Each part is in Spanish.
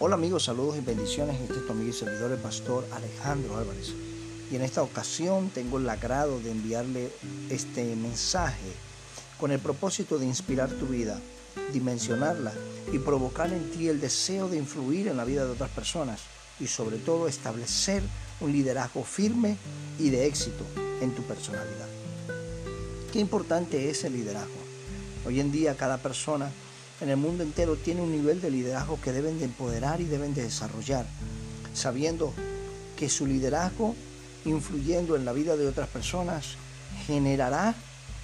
Hola amigos, saludos y bendiciones. Este es tu amigo y servidor, el pastor Alejandro Álvarez. Y en esta ocasión tengo el agrado de enviarle este mensaje con el propósito de inspirar tu vida, dimensionarla y provocar en ti el deseo de influir en la vida de otras personas y sobre todo establecer un liderazgo firme y de éxito en tu personalidad. Qué importante es el liderazgo. Hoy en día cada persona en el mundo entero tiene un nivel de liderazgo que deben de empoderar y deben de desarrollar, sabiendo que su liderazgo, influyendo en la vida de otras personas, generará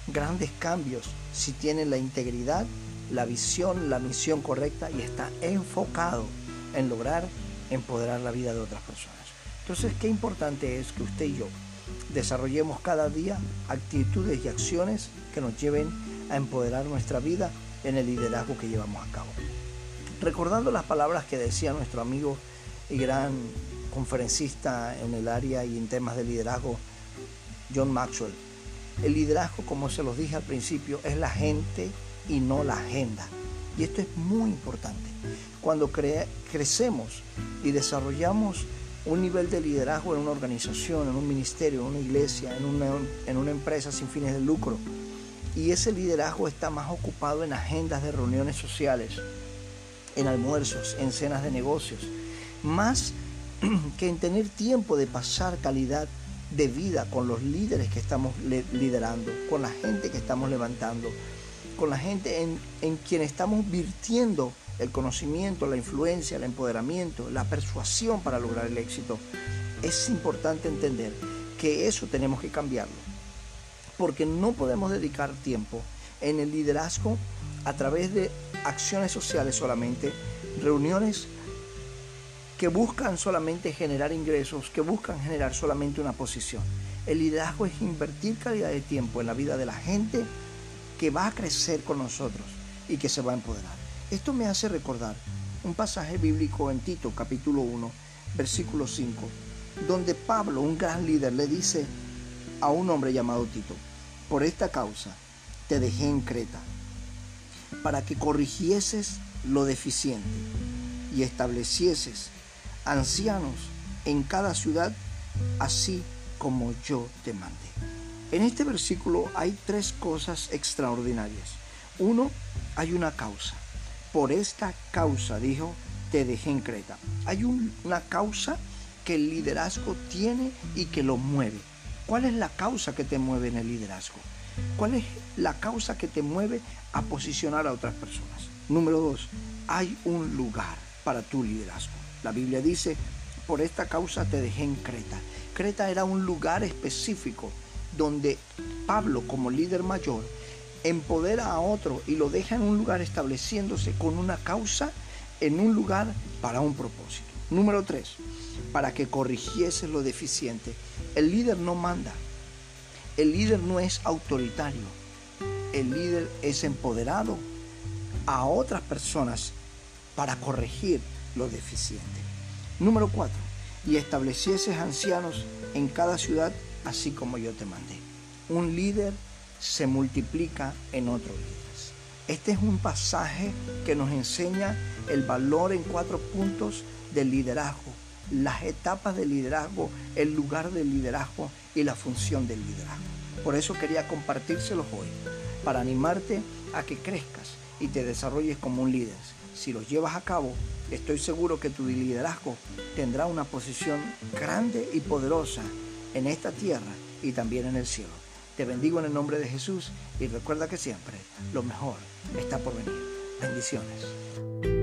grandes cambios si tienen la integridad, la visión, la misión correcta y está enfocado en lograr empoderar la vida de otras personas. Entonces, qué importante es que usted y yo desarrollemos cada día actitudes y acciones que nos lleven a empoderar nuestra vida en el liderazgo que llevamos a cabo. Recordando las palabras que decía nuestro amigo y gran conferencista en el área y en temas de liderazgo, John Maxwell, el liderazgo, como se los dije al principio, es la gente y no la agenda. Y esto es muy importante. Cuando crecemos y desarrollamos un nivel de liderazgo en una organización, en un ministerio, en una iglesia, en una, en una empresa sin fines de lucro, y ese liderazgo está más ocupado en agendas de reuniones sociales, en almuerzos, en cenas de negocios, más que en tener tiempo de pasar calidad de vida con los líderes que estamos liderando, con la gente que estamos levantando, con la gente en, en quien estamos virtiendo el conocimiento, la influencia, el empoderamiento, la persuasión para lograr el éxito. Es importante entender que eso tenemos que cambiarlo porque no podemos dedicar tiempo en el liderazgo a través de acciones sociales solamente, reuniones que buscan solamente generar ingresos, que buscan generar solamente una posición. El liderazgo es invertir calidad de tiempo en la vida de la gente que va a crecer con nosotros y que se va a empoderar. Esto me hace recordar un pasaje bíblico en Tito capítulo 1, versículo 5, donde Pablo, un gran líder, le dice a un hombre llamado Tito, por esta causa te dejé en Creta, para que corrigieses lo deficiente y establecieses ancianos en cada ciudad, así como yo te mandé. En este versículo hay tres cosas extraordinarias. Uno, hay una causa. Por esta causa, dijo, te dejé en Creta. Hay una causa que el liderazgo tiene y que lo mueve. ¿Cuál es la causa que te mueve en el liderazgo? ¿Cuál es la causa que te mueve a posicionar a otras personas? Número dos, hay un lugar para tu liderazgo. La Biblia dice, por esta causa te dejé en Creta. Creta era un lugar específico donde Pablo como líder mayor empodera a otro y lo deja en un lugar estableciéndose con una causa en un lugar para un propósito. Número tres, para que corrigiese lo deficiente. El líder no manda. El líder no es autoritario. El líder es empoderado a otras personas para corregir lo deficiente. Número cuatro, y establecieses ancianos en cada ciudad, así como yo te mandé. Un líder se multiplica en otros líderes. Este es un pasaje que nos enseña el valor en cuatro puntos del liderazgo, las etapas del liderazgo, el lugar del liderazgo y la función del liderazgo. Por eso quería compartírselos hoy, para animarte a que crezcas y te desarrolles como un líder. Si los llevas a cabo, estoy seguro que tu liderazgo tendrá una posición grande y poderosa en esta tierra y también en el cielo. Te bendigo en el nombre de Jesús y recuerda que siempre lo mejor está por venir. Bendiciones.